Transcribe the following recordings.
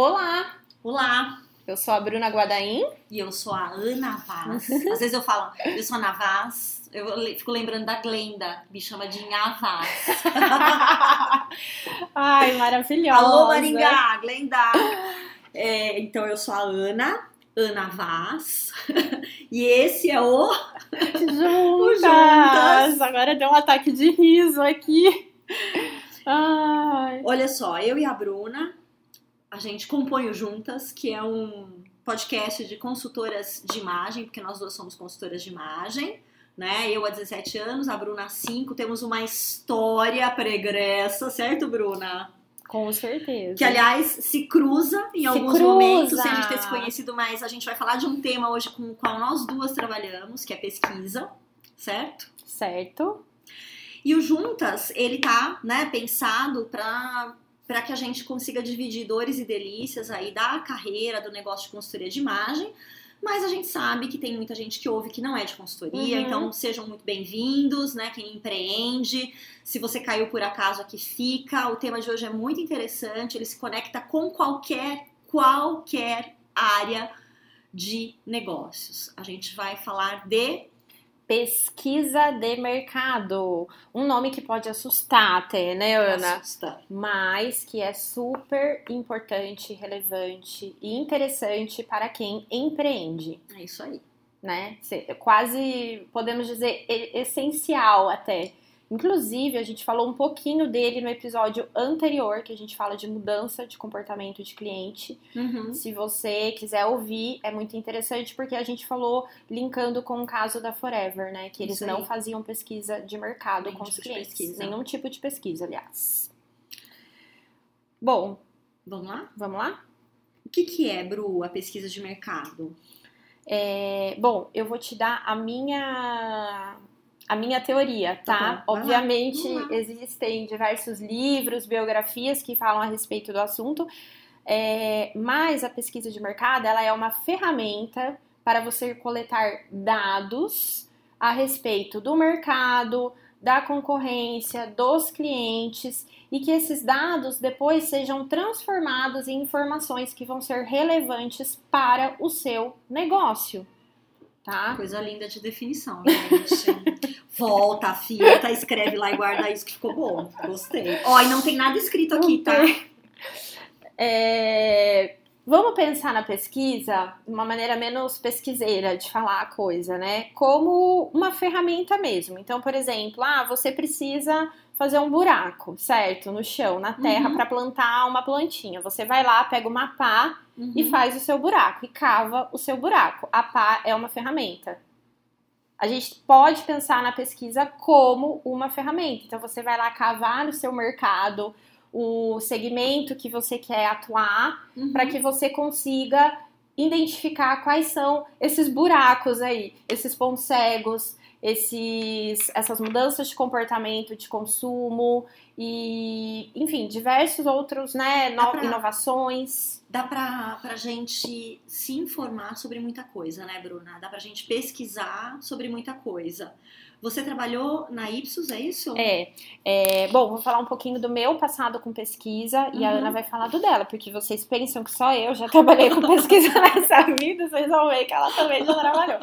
Olá, Olá, eu sou a Bruna Guadaim. e eu sou a Ana Vaz. Às vezes eu falo, eu sou a Ana Vaz, eu fico lembrando da Glenda, me chama de Nha Vaz. Ai, maravilhosa. Alô, Maringá, Glenda! É, então eu sou a Ana, Ana Vaz, e esse é o... Juntas. Juntas. Agora deu um ataque de riso aqui. Ai. Olha só, eu e a Bruna, a gente compõe o Juntas, que é um podcast de consultoras de imagem, porque nós duas somos consultoras de imagem, né? Eu há 17 anos, a Bruna há 5, temos uma história pregressa, certo, Bruna? Com certeza. Que, aliás, se cruza em Se alguns cruza. momentos, sem a gente ter se conhecido, mas a gente vai falar de um tema hoje com o qual nós duas trabalhamos, que é pesquisa, certo? Certo. E o Juntas, ele tá, né, pensado para para que a gente consiga dividir dores e delícias aí da carreira, do negócio de consultoria de imagem. Mas a gente sabe que tem muita gente que ouve que não é de consultoria, Uhum. então sejam muito bem-vindos, né? Quem empreende, se você caiu por acaso aqui fica. O tema de hoje é muito interessante, ele se conecta com qualquer qualquer área de negócios. A gente vai falar de Pesquisa de mercado. Um nome que pode assustar até, né, Ana? Assusta. mas que é super importante, relevante e interessante para quem empreende, É isso aí. né? Se- Quase podemos dizer essencial até. Inclusive, a gente falou um pouquinho dele no episódio anterior, que a gente fala de mudança de comportamento de cliente. Uhum. Se você quiser ouvir, é muito interessante porque a gente falou linkando com o caso da Forever, né? Que eles não faziam pesquisa de mercado Nenhum com os tipo clientes. Nenhum tipo de pesquisa, aliás. Bom, Vamos lá? vamos lá? O que, que é, Bru, a pesquisa de mercado? É, bom, eu vou te dar a minha a minha teoria, Tá tá? Obviamente lá. existem diversos livros, biografias que falam a respeito do assunto, é, mas a pesquisa de mercado ela é uma ferramenta para você coletar dados a respeito do mercado, da concorrência, dos clientes e que esses dados depois sejam transformados em informações que vão ser relevantes para o seu negócio, tá? Coisa linda de definição, né, gente? Volta, fita, escreve lá e guarda isso que ficou bom. Gostei. Ó, e não tem nada escrito aqui, tá? É, Vamos pensar na pesquisa de uma maneira menos pesquiseira de falar a coisa, né? Como uma ferramenta mesmo. Então, por exemplo, ah, você precisa fazer um buraco, certo? No chão, na terra, Uhum. para plantar uma plantinha. Você vai lá, pega uma pá e Uhum. faz o seu buraco e cava o seu buraco. A pá é uma ferramenta. A gente pode pensar na pesquisa como uma ferramenta. Então você vai lá cavar no seu mercado o segmento que você quer atuar Uhum. para que você consiga identificar quais são esses buracos aí, esses pontos cegos, esses, essas mudanças de comportamento de consumo e, enfim, diversos outros, né, no- inovações. Dá pra, pra gente se informar sobre muita coisa, né, Bruna? Dá pra gente pesquisar sobre muita coisa. Você trabalhou na Ipsos, é isso? É, é, bom, vou falar um pouquinho do meu passado com pesquisa e a Uhum. Ana vai falar do dela, porque vocês pensam que só eu já trabalhei com pesquisa nessa vida, vocês vão ver que ela também já trabalhou.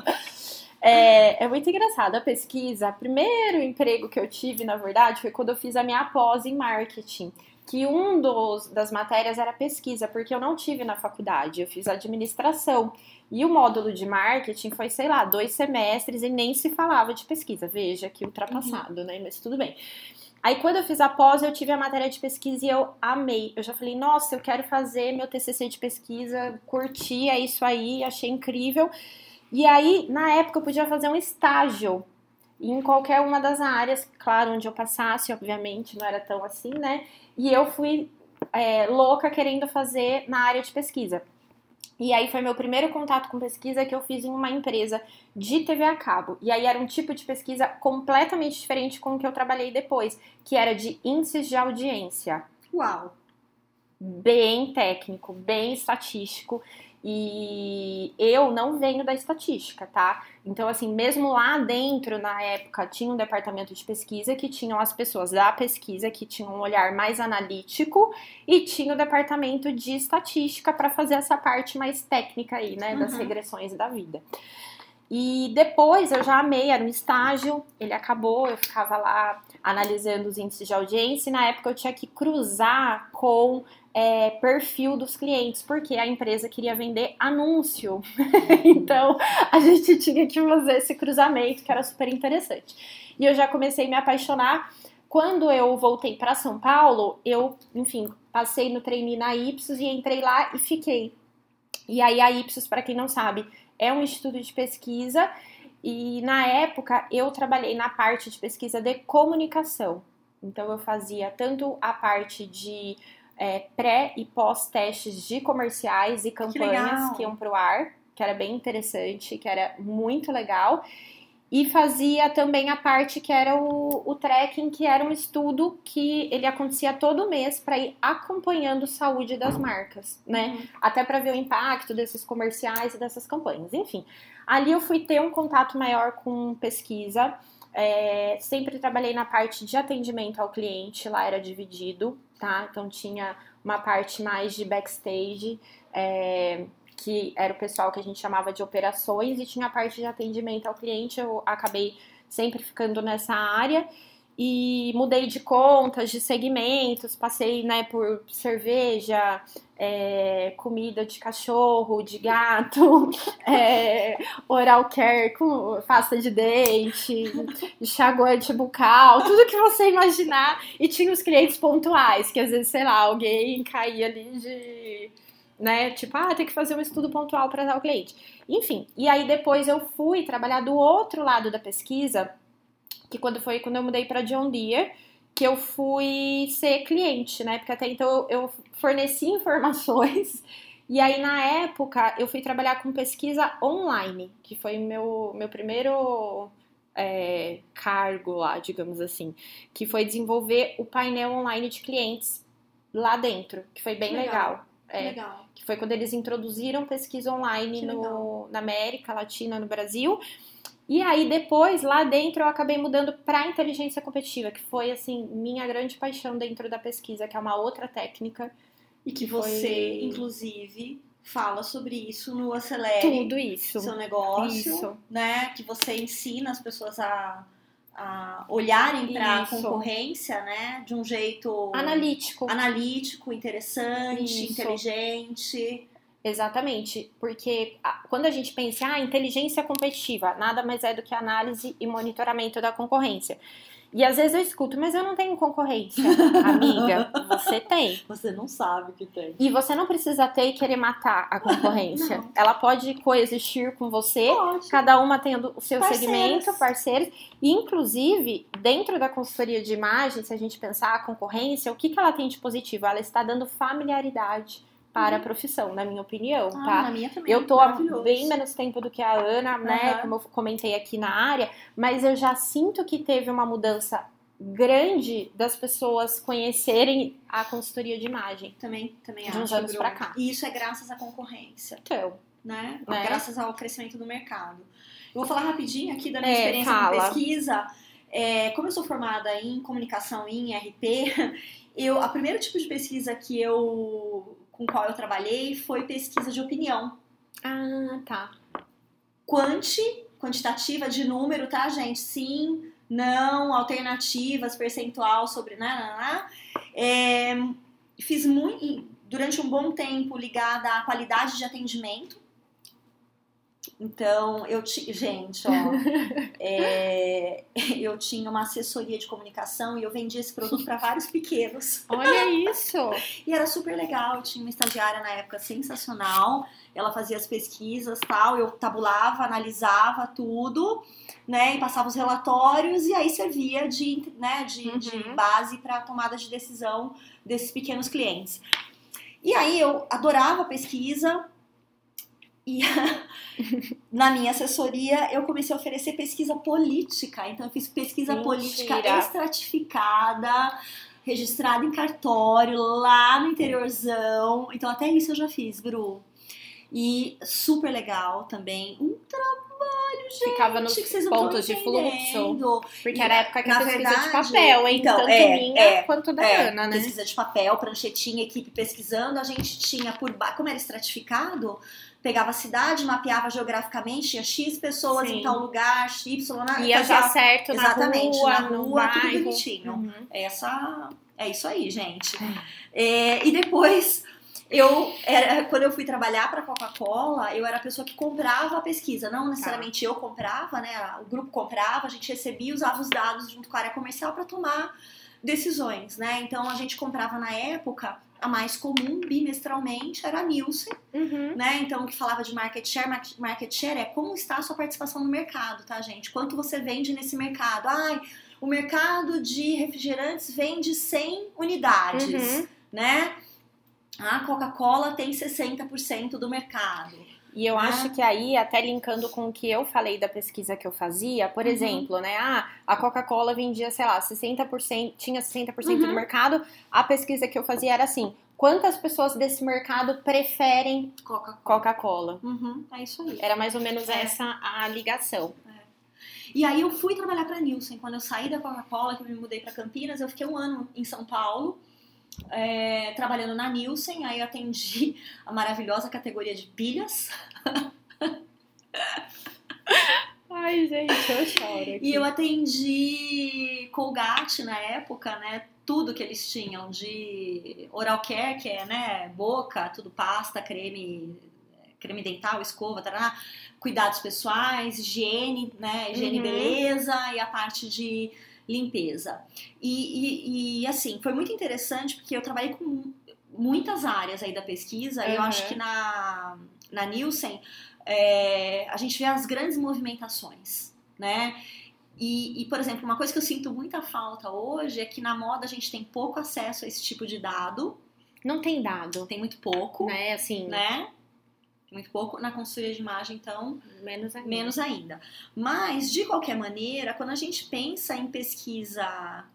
É, é muito engraçado a pesquisa. O primeiro emprego que eu tive, na verdade, foi quando eu fiz a minha pós em marketing. Que um dos, das matérias era pesquisa, porque eu não tive na faculdade, eu fiz administração. E o módulo de marketing foi, sei lá, dois semestres e nem se falava de pesquisa. Veja que ultrapassado, né? Mas tudo bem. Aí quando eu fiz a pós, eu tive a matéria de pesquisa e eu amei. Eu já falei, nossa, eu quero fazer meu TCC de pesquisa, curti, é isso aí, achei incrível. E aí, na época, eu podia fazer um estágio em qualquer uma das áreas, claro, onde eu passasse, obviamente, não era tão assim, né? E eu fui é, louca querendo fazer na área de pesquisa. E aí foi meu primeiro contato com pesquisa que eu fiz em uma empresa de TV a cabo. E aí era um tipo de pesquisa completamente diferente com o que eu trabalhei depois, que era de índices de audiência. Uau! Bem técnico, bem estatístico. E eu não venho da estatística, tá? Então, assim, mesmo lá dentro, na época, tinha um departamento de pesquisa que tinham as pessoas da pesquisa que tinham um olhar mais analítico e tinha o departamento de estatística para fazer essa parte mais técnica aí, né, das Uhum. regressões da vida. E depois eu já amei, era um estágio, ele acabou, eu ficava lá analisando os índices de audiência e na época eu tinha que cruzar com é, perfil dos clientes, porque a empresa queria vender anúncio. então a gente tinha que fazer esse cruzamento que era super interessante. E eu já comecei a me apaixonar. Quando eu voltei para São Paulo, eu, enfim, passei no trainee na Ipsos e entrei lá e fiquei. E aí a Ipsos, para quem não sabe, é um instituto de pesquisa e na época eu trabalhei na parte de pesquisa de comunicação. Então eu fazia tanto a parte de é, pré e pós-testes de comerciais e campanhas legal. que iam para o ar, que era bem interessante, que era muito legal. E fazia também a parte que era o, o tracking, que era um estudo que ele acontecia todo mês para ir acompanhando a saúde das marcas, né? Até para ver o impacto desses comerciais e dessas campanhas. Enfim, ali eu fui ter um contato maior com pesquisa. É, sempre trabalhei na parte de atendimento ao cliente, lá era dividido, tá? Então tinha uma parte mais de backstage, é, que era o pessoal que a gente chamava de operações, e tinha a parte de atendimento ao cliente. Eu acabei sempre ficando nessa área e mudei de contas, de segmentos, passei né, por cerveja, é, comida de cachorro, de gato, é, oral care com pasta de dente, enxaguante bucal, tudo que você imaginar. E tinha os clientes pontuais, que às vezes, sei lá, alguém caía ali de. Né, tipo, ah, tem que fazer um estudo pontual para tal cliente. Enfim, e aí depois eu fui trabalhar do outro lado da pesquisa, que quando foi quando eu mudei para John Deere, que eu fui ser cliente, né? Porque até então eu, eu forneci informações. E aí, na época, eu fui trabalhar com pesquisa online, que foi meu, meu primeiro é, cargo lá, digamos assim, que foi desenvolver o painel online de clientes lá dentro, que foi bem Legal. legal. Que É, legal. que foi quando eles introduziram pesquisa online Que no, na América Latina, no Brasil. E aí depois, lá dentro, eu acabei mudando para inteligência competitiva, que foi assim minha grande paixão dentro da pesquisa, que é uma outra técnica. E que Foi- você, inclusive, fala sobre isso no Acelere. Tudo isso. seu negócio, Isso. né? Que você ensina as pessoas a, a olharem para a concorrência, né? De um jeito Analítico. analítico, interessante, Isso. inteligente. Exatamente, porque quando a gente pensa, ah, inteligência competitiva, nada mais é do que análise e monitoramento da concorrência. E às vezes eu escuto, mas eu não tenho concorrência. Amiga, você tem. Você não sabe que tem. E você não precisa ter e querer matar a concorrência. Ela pode coexistir com você, Pode. cada uma tendo o seu Parceiras. segmento, parceiros. E, inclusive, dentro da consultoria de imagem, se a gente pensar a concorrência, o que, que ela tem de positivo? Ela está dando familiaridade para a profissão, na minha opinião, Uhum. Ah, tá? na minha também. Eu tô há bem menos tempo do que a Ana, né? Aham. Como eu comentei aqui na área, mas eu já sinto que teve uma mudança grande das pessoas conhecerem a consultoria de imagem. Também, também De acho. uns anos pra cá. E isso é graças à concorrência, Então, né? Né? Graças ao crescimento do mercado. Eu vou falar rapidinho aqui da minha É, experiência fala. com pesquisa. É, como eu sou formada em comunicação e em RP, eu, a primeiro tipo de pesquisa que eu com qual eu trabalhei foi pesquisa de opinião. ah, tá. Quanti, quantitativa de número, tá, gente? Sim, não, alternativas, percentual sobre. Né, né, né. É, fiz muito, durante um bom tempo ligada à qualidade de atendimento. Então, eu tinha. Gente, ó. é, eu tinha uma assessoria de comunicação e eu vendia esse produto para vários pequenos. Olha isso! E era super legal. Eu tinha uma estagiária na época sensacional. Ela fazia as pesquisas tal. Eu tabulava, analisava tudo, né? E passava os relatórios e aí servia de, né, de, de Uhum. base para a tomada de decisão desses pequenos clientes. E aí eu adorava pesquisa. E na minha assessoria eu comecei a oferecer pesquisa política. Então eu fiz pesquisa Mentira. política estratificada, registrada em cartório, lá no interiorzão. Então até isso eu já fiz, Bru. E super legal também. Um trabalho, gente. Ficava nos pontos de fluxo. Porque E, era a época que a pesquisa de verdade, papel, hein? então, Tanto é, minha é, quanto da É, Ana, né? pesquisa de papel, pranchetinha, equipe pesquisando. A gente tinha por como era estratificado, pegava a cidade, mapeava geograficamente, tinha X pessoas Sim. em tal lugar, Y, na... Ia fazia- já certo na Exatamente, rua, na rua, tudo bonitinho. Uhum. Essa é isso aí, gente. É, e depois eu era quando eu fui trabalhar para Coca-Cola, eu era a pessoa que comprava a pesquisa, não necessariamente eu comprava, né? O grupo comprava, a gente recebia, usava os dados junto com a área comercial para tomar decisões, né? Então a gente comprava na época a mais comum bimestralmente era a Nielsen, Uhum. né? Então, o que falava de market share, mar- market share é como está a sua participação no mercado, tá, gente? Quanto você vende nesse mercado? Ai, o mercado de refrigerantes vende 100 unidades, Uhum. né? A Coca-Cola tem 60% do mercado. E eu né? acho que aí, até linkando com o que eu falei da pesquisa que eu fazia, por Uhum. exemplo, né? Ah, a Coca-Cola vendia, sei lá, 60%, tinha 60% do Uhum. mercado. A pesquisa que eu fazia era assim: quantas pessoas desse mercado preferem Coca-Cola. Coca-Cola? Uhum, é isso aí. Era mais ou menos É. essa a ligação. E aí eu fui trabalhar para Nielsen. Quando eu saí da Coca-Cola, que eu me mudei para Campinas, eu fiquei um ano em São Paulo, é, trabalhando na Nielsen. Aí eu atendi a maravilhosa categoria de pilhas. Ai, gente, eu choro. E eu atendi Colgate na época, né? Tudo que eles tinham de oral care, que é, né, boca, tudo pasta, creme, creme dental, escova, tará, cuidados pessoais, higiene, né, higiene Uhum. beleza e a parte de limpeza. E, e, e, assim, foi muito interessante porque eu trabalhei com muitas áreas aí da pesquisa e eu Uhum. acho que na, na Nielsen é, a gente vê as grandes movimentações, né? E, e, por exemplo, uma coisa que eu sinto muita falta hoje é que na moda a gente tem pouco acesso a esse tipo de dado, Não tem dado, tem muito pouco, né? Assim, né? Muito pouco. Na consultoria de imagem, então, menos ainda. menos ainda. Mas, de qualquer maneira, quando a gente pensa em pesquisa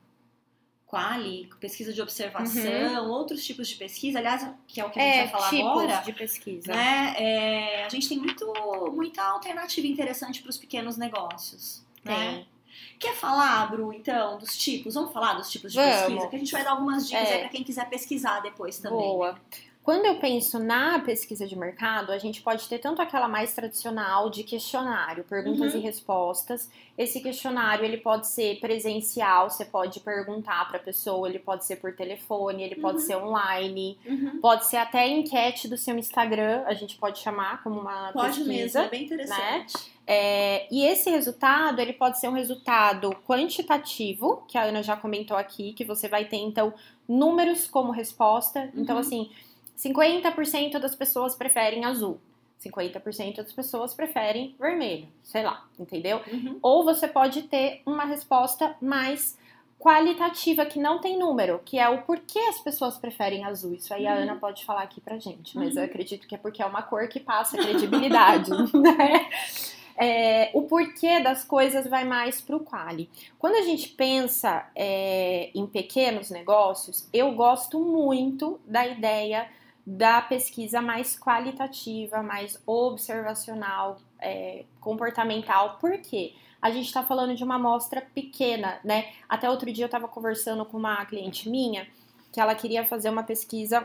quali, pesquisa de observação, outros tipos de pesquisa, aliás, que é o que a gente É, vai falar tipos agora, de pesquisa. né? é, a gente tem muito, muita alternativa interessante para os pequenos negócios. Né? Tem. Quer falar, Bru, então, dos tipos? Vamos falar dos tipos de Vamos. pesquisa? Que a gente vai dar algumas dicas É. aí para quem quiser pesquisar depois também. Boa. Quando eu penso na pesquisa de mercado, a gente pode ter tanto aquela mais tradicional de questionário, perguntas Uhum. e respostas. Esse questionário ele pode ser presencial, você pode perguntar para a pessoa, ele pode ser por telefone, ele pode Uhum. ser online, Uhum. pode ser até enquete do seu Instagram, a gente pode chamar como uma Pode mesmo, pesquisa. é bem interessante. É, e esse resultado, ele pode ser um resultado quantitativo, que a Ana já comentou aqui, que você vai ter, então, números como resposta. Então, Uhum. assim, 50% das pessoas preferem azul. 50% das pessoas preferem vermelho, sei lá, entendeu? Uhum. Ou você pode ter uma resposta mais qualitativa, que não tem número, que é o porquê as pessoas preferem azul. Isso aí a Uhum. Ana pode falar aqui pra gente, mas Uhum. eu acredito que é porque é uma cor que passa credibilidade, né? É, o porquê das coisas vai mais pro quali. Quando a gente pensa é, em pequenos negócios, eu gosto muito da ideia da pesquisa mais qualitativa, mais observacional, é, comportamental. Por quê? A gente está falando de uma amostra pequena, né? Até outro dia eu estava conversando com uma cliente minha que ela queria fazer uma pesquisa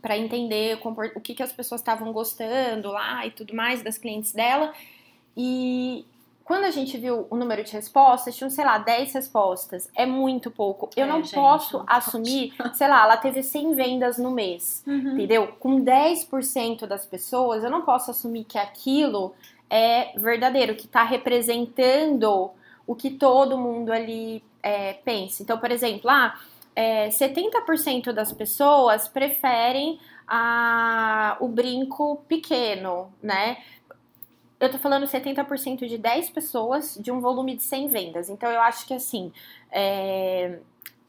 para entender o, que, que as pessoas estavam gostando lá e tudo mais das clientes dela. E quando a gente viu o número de respostas, tinham, sei lá, 10 respostas. É muito pouco. Eu É, não gente, posso não pode. assumir, sei lá, ela teve 100 vendas no mês. Uhum. Entendeu? Com 10% das pessoas, eu não posso assumir que aquilo é verdadeiro, que tá representando o que todo mundo ali é, pensa. Então, por exemplo, ah, é, 70% das pessoas preferem a, o brinco pequeno, né? Eu tô falando 70% de 10 pessoas de um volume de 100 vendas. Então, eu acho que assim, é,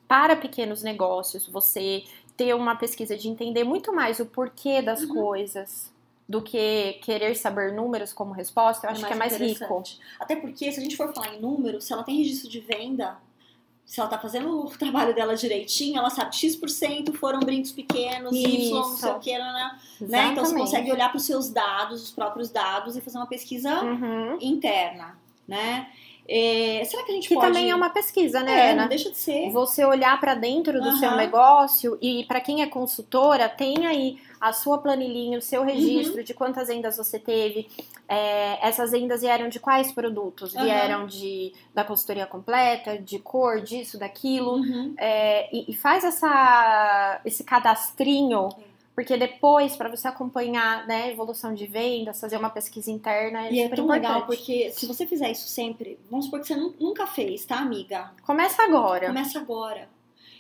para pequenos negócios, você ter uma pesquisa de entender muito mais o porquê das Uhum. coisas do que querer saber números como resposta, eu acho que é mais rico. interessante. Até porque, se a gente for falar em número, se ela tem registro de venda, se ela tá fazendo o trabalho dela direitinho, ela sabe que X% foram brincos pequenos, Y, não sei o que, né? né? Então você consegue olhar para os seus dados, os próprios dados, e fazer uma pesquisa Uhum. interna, né? É, será que a gente Que pode... também é uma pesquisa, né, É, Ana? não deixa de ser. Você olhar para dentro do seu Aham. negócio e para quem é consultora, tem aí a sua planilhinha, o seu registro Uhum. de quantas vendas você teve. É, essas vendas vieram de quais produtos? Aham. Vieram de da consultoria completa, de cor, disso, daquilo. Uhum. É, e, e faz essa, esse cadastrinho, É. porque depois, para você acompanhar né, a evolução de vendas, fazer uma pesquisa interna, é E é tão importante. legal, porque se você fizer isso sempre, vamos supor que você nu- nunca fez, tá, amiga? Começa agora. Começa agora.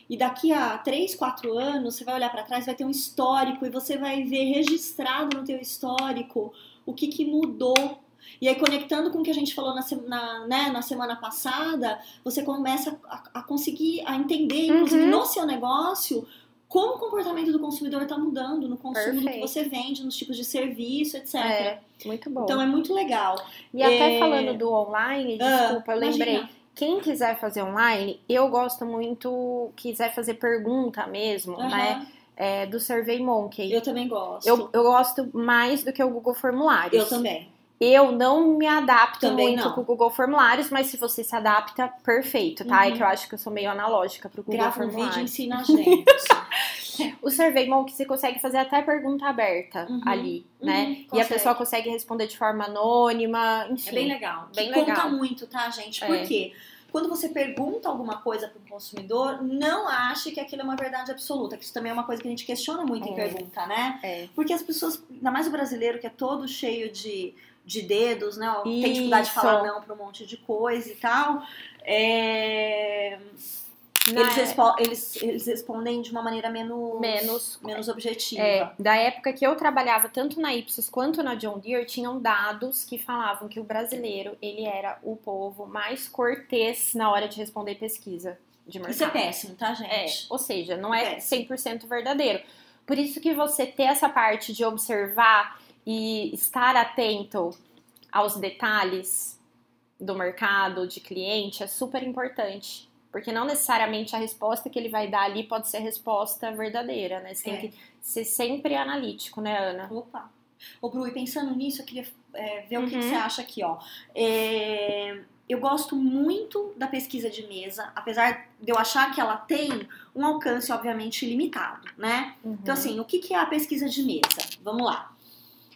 E daqui a 3, 4 anos, você vai olhar pra trás, vai ter um histórico e você vai ver registrado no teu histórico o que, que mudou. E aí, conectando com o que a gente falou na, né, na semana passada, você começa a, a conseguir a entender, inclusive Uhum. no seu negócio, como o comportamento do consumidor está mudando no consumo do que Perfeito. você vende, nos tipos de serviço, etc. É, muito bom. Então é muito legal. E até É. falando do online, Ah, desculpa, eu lembrei. imagina. Quem quiser fazer online, eu gosto muito, quiser fazer pergunta mesmo, Aham. né? É, do Survey Monkey. Eu também gosto. Eu, eu gosto mais do que o Google Formulários. Eu também. Eu não me adapto Também muito não. com o Google Formulários, mas se você se adapta, perfeito, tá? É Uhum. que eu acho que eu sou meio analógica pro Google Grava um vídeo e Formulários. ensina a gente. O Survey Monkey você consegue fazer até pergunta aberta Uhum. ali, Uhum, né? E a pessoa consegue responder de forma anônima, enfim. É bem legal. Bem que legal. conta muito, tá, gente? É. Por quê? Quando você pergunta alguma coisa para o consumidor, não ache que aquilo é uma verdade absoluta. Que isso também é uma coisa que a gente questiona muito em É. pergunta, né? É. Porque as pessoas, ainda mais o brasileiro, que é todo cheio de, de dedos, né? Tem Isso. dificuldade de falar não para um monte de coisa e tal. É, Eles, respo- eles, eles respondem de uma maneira menos, Menos- menos objetiva. É, da época que eu trabalhava tanto na Ipsos quanto na John Deere, tinham dados que falavam que o brasileiro, ele era o povo mais cortês na hora de responder pesquisa de mercado. Isso é péssimo, tá, É, gente? ou seja, não é Péssimo. 100% verdadeiro. Por isso que você ter essa parte de observar e estar atento aos detalhes do mercado, de cliente, é super importante. Porque não necessariamente a resposta que ele vai dar ali pode ser a resposta verdadeira, né? Você tem É. que ser sempre analítico, né, Ana? Opa. Ô, Bru, e pensando nisso, eu queria é, ver o que, que Uhum. você acha aqui, ó. É, eu gosto muito da pesquisa de mesa, apesar de eu achar que ela tem um alcance, obviamente, limitado, né? Então, assim, o que, que é a pesquisa de mesa? Vamos lá.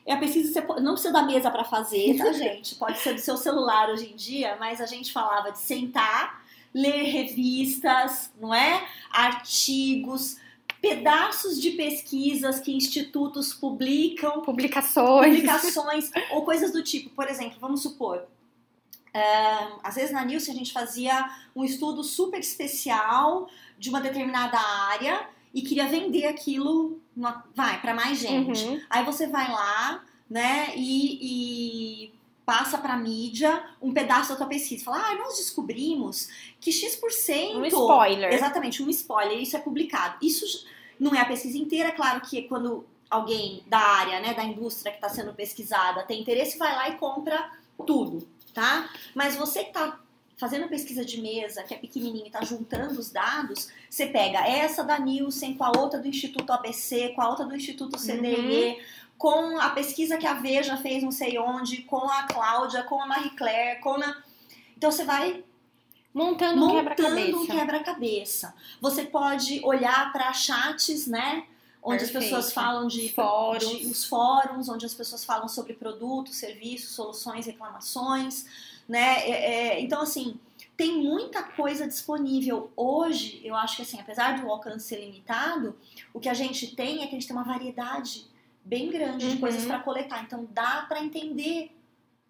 É a pesquisa, você po- não precisa da mesa para fazer, tá, gente? Pode ser do seu celular hoje em dia, mas a gente falava de sentar, ler revistas, não é? Artigos, pedaços de pesquisas que institutos publicam, Publicações. publicações ou coisas do tipo. Por exemplo, vamos supor, às vezes na Nielsen a gente fazia um estudo super especial de uma determinada área e queria vender aquilo, vai, para mais gente. Uhum. Aí você vai lá, né, e, e passa pra mídia um pedaço da tua pesquisa. Fala, ah, nós descobrimos que X%. Um spoiler. Exatamente, um spoiler, isso é publicado. Isso não é a pesquisa inteira, claro que quando alguém da área, né, da indústria que está sendo pesquisada tem interesse, vai lá e compra tudo, tá? Mas você que tá fazendo pesquisa de mesa, que é pequenininho e tá juntando os dados, você pega essa da Nielsen com a outra do Instituto ABC, com a outra do Instituto CDE, com a pesquisa que a Veja fez não sei onde, com a Cláudia, com a Marie Claire, com a... Então você vai Montando um montando quebra-cabeça. um quebra-cabeça. Você pode olhar para chats, né? Onde as Perfeito. pessoas falam de Fóruns. de- os fóruns, onde as pessoas falam sobre produtos, serviços, soluções, reclamações, né? É, é, então, assim, tem muita coisa disponível. Hoje, eu acho que, assim, apesar do alcance ser limitado, o que a gente tem é que a gente tem uma variedade bem grande de Uhum. coisas para coletar. Então, dá para entender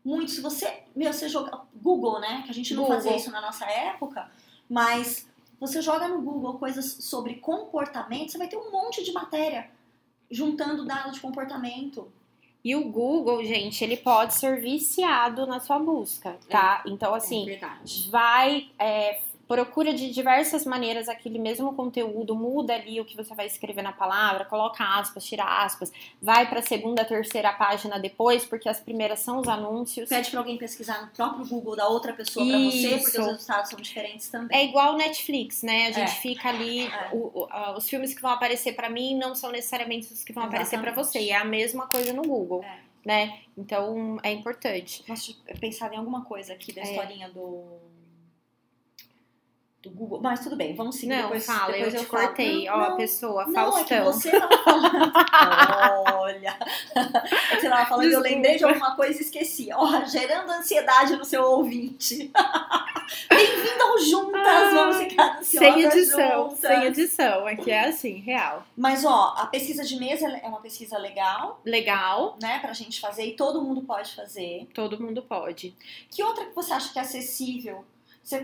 muito. Se você, meu, você joga Google, né? Que a gente não Google. fazia isso na nossa época, mas você joga no Google coisas sobre comportamento, você vai ter um monte de matéria juntando dados de comportamento. E o Google, gente, ele pode ser viciado na sua busca, tá? Então, assim, verdade. vai é, procura de diversas maneiras aquele mesmo conteúdo, muda ali o que você vai escrever na palavra, coloca aspas, tira aspas, vai para a segunda, terceira página depois, porque as primeiras são os anúncios. Pede para alguém pesquisar no próprio Google da outra pessoa para você, porque os resultados são diferentes também. É igual Netflix, né? A gente é. fica ali, é. o, o, os filmes que vão aparecer para mim não são necessariamente os que vão Exatamente. aparecer para você, e é a mesma coisa no Google. É. Né? Então é importante. Nossa, pensar em alguma coisa aqui da é. historinha do do Google. Mas tudo bem, vamos seguir não, depois. Fala, depois eu, eu te cortei. Ó, a pessoa, não, Faustão. É você tava falando. Olha. É que você tava falando, Desculpa. eu lembrei de alguma coisa e esqueci. Ó, gerando ansiedade no seu ouvinte. Bem-vindo ao Juntas, vamos ficar ansiosas Sem edição, juntas. sem edição. Aqui é assim, real. Mas, ó, a pesquisa de mesa é uma pesquisa legal. Legal. Né, pra gente fazer e todo mundo pode fazer. Todo mundo pode. Que outra que você acha que é acessível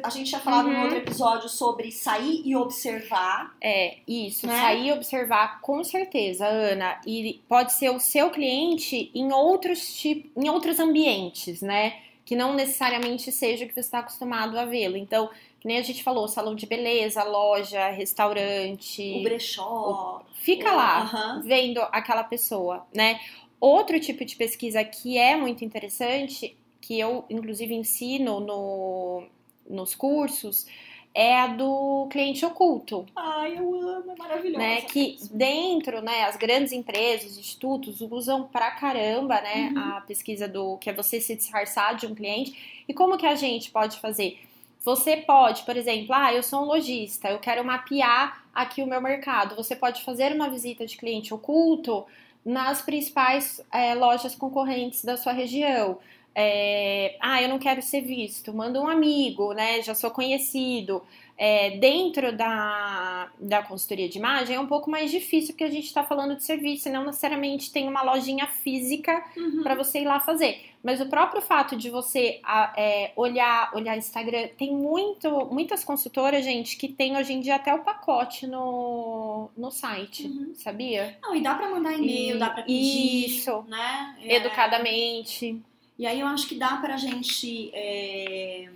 a gente tinha falado uhum. no outro episódio sobre sair e observar. É, isso. Né? Sair e observar com certeza, Ana. E pode ser o seu cliente em outros tipos, em outros ambientes, né? Que não necessariamente seja o que você está acostumado a vê-lo. Então, que nem a gente falou, salão de beleza, loja, restaurante. O brechó. O... Fica lá, uhum. vendo aquela pessoa, né? Outro tipo de pesquisa que é muito interessante, que eu, inclusive, ensino no nos cursos é a do cliente oculto. Ai, eu amo, é maravilhoso. Né? Que dentro, né, as grandes empresas, institutos usam pra caramba, né, uhum. a pesquisa do que é você se disfarçar de um cliente. E como que a gente pode fazer? Você pode, por exemplo, ah, eu sou um lojista, eu quero mapear aqui o meu mercado. Você pode fazer uma visita de cliente oculto nas principais é, lojas concorrentes da sua região. É, ah, eu não quero ser visto, manda um amigo, né? Já sou conhecido. É, dentro da, da consultoria de imagem é um pouco mais difícil porque a gente está falando de serviço e não necessariamente tem uma lojinha física uhum. para você ir lá fazer. Mas o próprio fato de você é, olhar, olhar Instagram, tem muito, muitas consultoras, gente, que tem hoje em dia até o pacote no, no site, uhum. sabia? Não, e dá para mandar e-mail, dá para pedir, isso, né? É... Educadamente. E aí eu acho que dá para a gente é,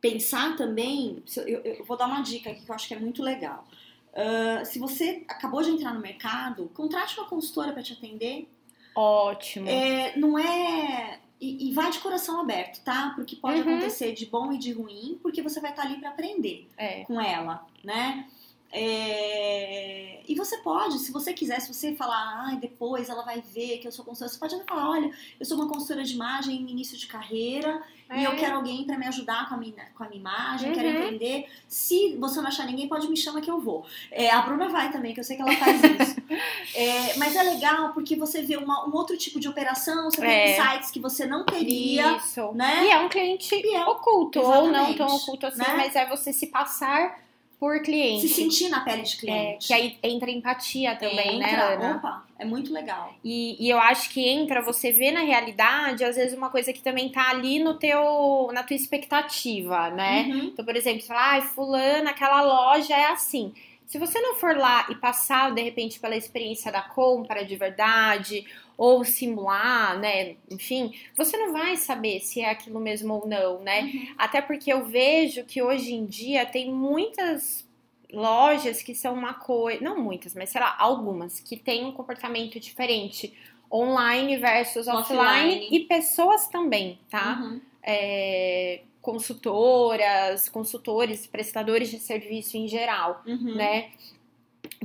pensar também. Eu, eu, vou dar uma dica aqui que eu acho que é muito legal. Uh, se você acabou de entrar no mercado, contrate uma consultora para te atender. Ótimo. É, não é. E, e, vai de coração aberto, tá? Porque pode uhum. acontecer de bom e de ruim, porque você vai estar ali para aprender é. com ela, né? É... E você pode, se você quiser, se você falar, ah, depois ela vai ver que eu sou consultora, você pode até falar, olha, eu sou uma consultora de imagem em início de carreira é. e eu é. quero alguém para me ajudar com a minha, com a minha imagem, uhum. quero entender. Se você não achar ninguém, pode me chamar que eu vou. É, a Bruna vai também, que eu sei que ela faz isso. é, mas é legal porque você vê uma, um outro tipo de operação, você tem é. sites que você não teria. Isso. Né? E é um cliente é, oculto, exatamente. ou não tão oculto assim, né? mas é você se passar por cliente. Se sentir na pele de cliente. É, que aí entra empatia também, né, entra, né, Ana? Opa, é muito legal. E, e, eu acho que entra você vê na realidade, às vezes, uma coisa que também tá ali no teu, na tua expectativa, né? Uhum. Então, por exemplo, você fala, ai, fulana, aquela loja é assim. Se você não for lá e passar, de repente, pela experiência da compra de verdade, ou simular, né? Enfim, você não vai saber se é aquilo mesmo ou não, né? Uhum. Até porque eu vejo que hoje em dia tem muitas lojas que são uma coisa, não muitas, mas sei lá, algumas que têm um comportamento diferente online versus offline, offline. e pessoas também, tá? Uhum. É, consultoras, consultores, prestadores de serviço em geral, uhum. né?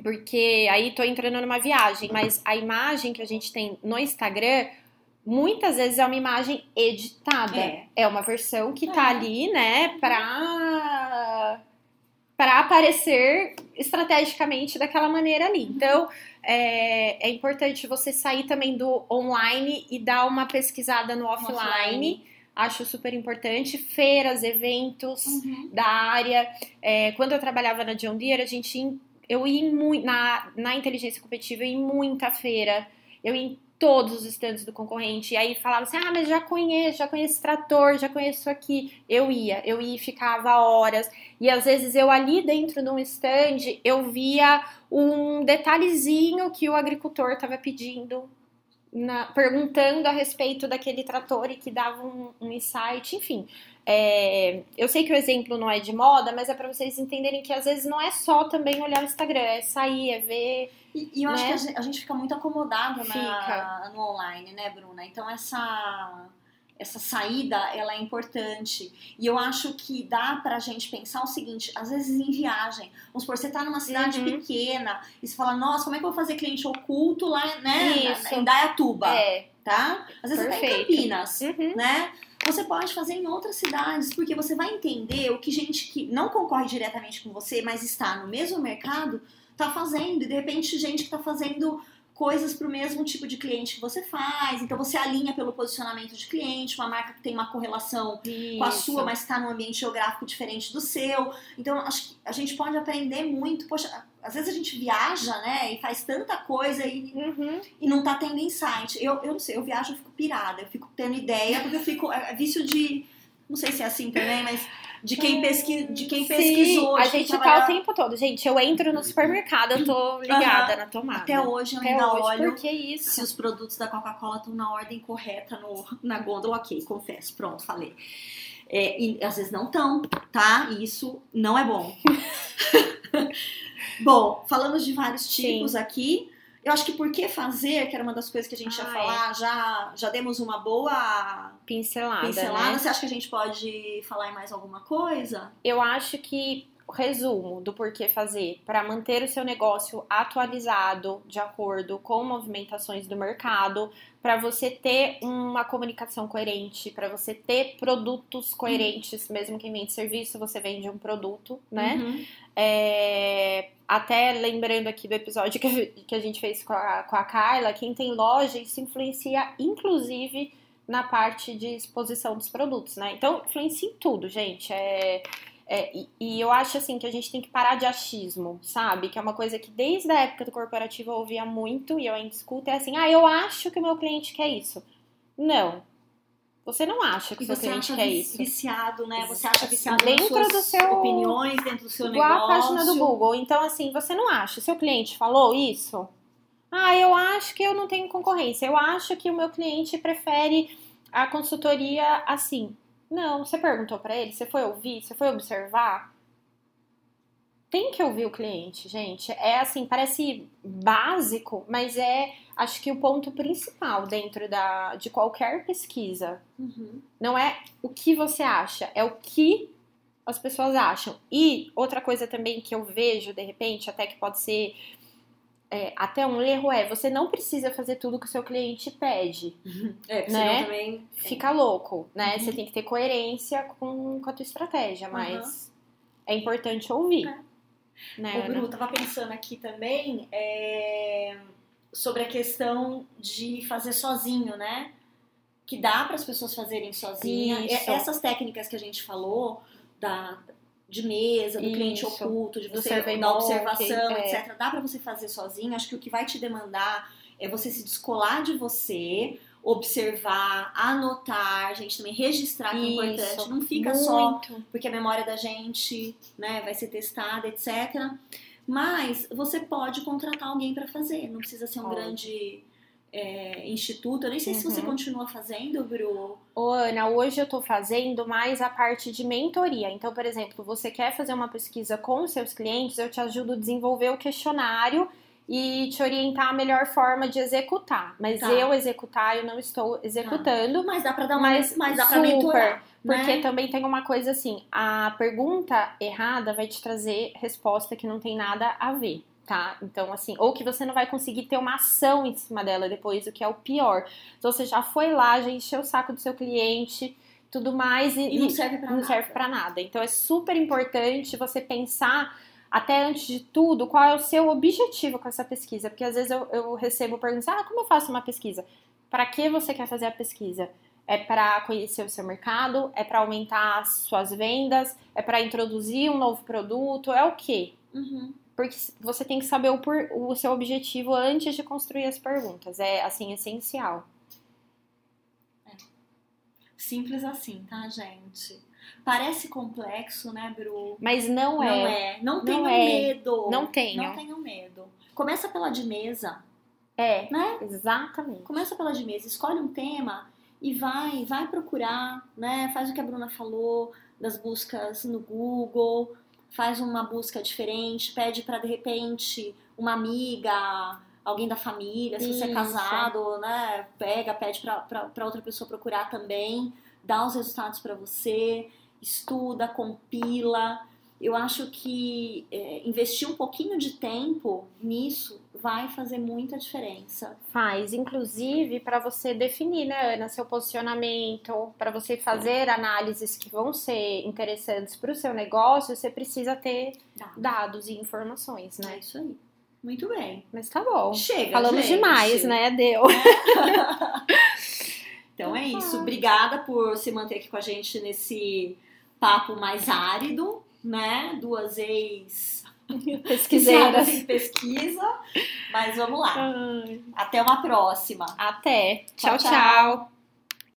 Porque aí tô entrando numa viagem, mas a imagem que a gente tem no Instagram muitas vezes é uma imagem editada. É, é uma versão que tá é. tá ali, né, pra, pra aparecer estrategicamente daquela maneira ali. Uhum. Então, é, é importante você sair também do online e dar uma pesquisada no offline. offline acho super importante. Feiras, eventos uhum. da área. É, quando eu trabalhava na John Deere, a gente eu ia muito na, na inteligência competitiva, em muita feira. Eu ia em todos os estandes do concorrente. E aí falava assim: ah, mas já conheço, já conheço trator, já conheço aqui. Eu ia, eu ia e ficava horas. E às vezes eu ali dentro de um stand, eu via um detalhezinho que o agricultor estava pedindo na- perguntando a respeito daquele trator e que dava um, um insight, enfim. É, eu sei que o exemplo não é de moda, mas é para vocês entenderem que às vezes não é só também olhar o Instagram, é sair, é ver. E, e eu acho Né? que a gente, a gente fica muito acomodado na- no online, né, Bruna? Então essa essa saída ela é importante. E eu acho que dá pra gente pensar o seguinte, às vezes em viagem, vamos supor, você tá numa cidade Uhum. pequena e você fala, nossa, como é que eu vou fazer cliente oculto lá, né, Isso. em Dayatuba, É, tá? Às vezes até em Perfeito. Campinas, uhum, né? Você pode fazer em outras cidades, porque você vai entender o que gente que não concorre diretamente com você, mas está no mesmo mercado, tá fazendo. E de repente, gente que tá fazendo coisas para o mesmo tipo de cliente que você faz. Então você alinha pelo posicionamento de cliente, uma marca que tem uma correlação com a isso. sua, mas está num ambiente geográfico diferente do seu. Então, acho que a gente pode aprender muito. Poxa, às vezes a gente viaja, né, e faz tanta coisa e, Uhum. e não tá tendo insight. Eu, eu não sei, eu viajo, eu fico pirada, eu fico tendo ideia, porque eu fico. É é vício de. Não sei se é assim também, mas de quem, pesqui, de quem Sim, pesquisou. a de quem gente tá trabalha- o tempo todo. Gente, eu entro no supermercado, eu tô ligada Aham. na tomada. Até hoje eu Até ainda hoje, olho por que isso? se os produtos da Coca-Cola estão na ordem correta no, na gôndola, ok, confesso, pronto, falei. É, e às vezes não estão, tá? E isso não é bom. bom, falamos de vários tipos aqui. Eu acho que por que fazer, que era uma das coisas que a gente ia Ah, falar, já, já demos uma boa Pincelada, pincelada. né? Você acha que a gente pode falar em mais alguma coisa? Eu acho que resumo do porquê fazer para manter o seu negócio atualizado de acordo com movimentações do mercado, para você ter uma comunicação coerente, para você ter produtos coerentes, mesmo que vende serviço, você vende um produto, né? Uhum. É, até lembrando aqui do episódio que, a- que a gente fez com a, com a Carla, quem tem loja, isso influencia inclusive na parte de exposição dos produtos, né? Então, influencia em tudo, gente. É, é, e, e eu acho assim que a gente tem que parar de achismo, sabe? Que é uma coisa que desde a época do corporativo eu ouvia muito e eu ainda escuto, é assim, ah, eu acho que o meu cliente quer isso. Não. Você não acha que o seu você cliente acha quer isso. viciado, né? Você acha viciado Dentro do seu- opiniões, dentro do seu Igual negócio. a página do Google. Então, assim, você não acha? Seu cliente falou isso? Ah, eu acho que eu não tenho concorrência. Eu acho que o meu cliente prefere a consultoria assim. Não, você perguntou pra ele, você foi ouvir, você foi observar? Tem que ouvir o cliente, gente. É assim, parece básico, mas é, acho que o ponto principal dentro da, de qualquer pesquisa. Uhum. Não é o que você acha, é o que as pessoas acham. E outra coisa também que eu vejo, de repente, até que pode ser é, até um erro é você não precisa fazer tudo que o seu cliente pede. É, Né? senão também. Fica louco, né? Uhum. Você tem que ter coerência com, com a tua estratégia, mas é importante ouvir. É. Né, Ô, Ana? Bru, tava pensando aqui também é, sobre a questão de fazer sozinho, né? Que dá para as pessoas fazerem sozinha. Isso. Essas técnicas que a gente falou, da, de mesa, do cliente Isso. oculto, de você da monkey, observação, é. etc. Dá para você fazer sozinho. Acho que o que vai te demandar é você se descolar de você, observar, anotar, gente, também registrar que é importante. Não fica só Muito. porque a memória da gente né, vai ser testada, etc. Mas você pode contratar alguém para fazer, não precisa ser um Pode. grande é, instituto. Eu nem sei se você Uhum. continua fazendo, Bru. Ô, Ana, hoje eu tô fazendo mais a parte de mentoria. Então, por exemplo, você quer fazer uma pesquisa com seus clientes, eu te ajudo a desenvolver o questionário e te orientar a melhor forma de executar. Mas Tá. eu executar, eu não estou executando. Mas dá para dar uma, Mas mas dá para super, mentorar, Porque né? também tem uma coisa assim, a pergunta errada vai te trazer resposta que não tem nada a ver, tá? Então, assim, ou que você não vai conseguir ter uma ação em cima dela depois, o que é o pior. Então, você já foi lá, já encheu o saco do seu cliente, tudo mais, e, E não serve para nada. nada. Então, é super importante você pensar, até antes de tudo, qual é o seu objetivo com essa pesquisa. Porque às vezes eu, eu recebo perguntas, ah, como eu faço uma pesquisa? Para que você quer fazer a pesquisa? É para conhecer o seu mercado? É para aumentar as suas vendas? É para introduzir um novo produto? É o quê? Uhum. Porque você tem que saber o, por- o seu objetivo antes de construir as perguntas. É, assim, essencial. Simples assim, tá, gente? Parece complexo, né, Bru? Mas não, Não é. é. Não tenham é. medo. Não tenham. Não tenham medo. Começa pela de mesa. É, né? exatamente. Começa pela de mesa, escolhe um tema e vai, vai procurar, né? Faz o que a Bruna falou das buscas no Google, faz uma busca diferente, pede para de repente uma amiga, alguém da família, se você é Isso. casado, né? Pega, pede para outra pessoa procurar também, dá os resultados para você, estuda, compila. Eu acho que é, investir um pouquinho de tempo nisso vai fazer muita diferença. Faz, inclusive, para você definir, né, Ana, seu posicionamento, para você fazer análises que vão ser interessantes para o seu negócio, você precisa ter Dá. dados e informações, É né? isso aí. Muito bem. Mas tá bom. Chega, Falamos gente. demais, né? Deu. Então é isso. Obrigada por se manter aqui com a gente nesse papo mais árido, né? Duas ex Pesquiseiras. em pesquisa. Mas vamos lá. Ai, Até uma próxima. Até. Tchau, tchau. tchau. tchau.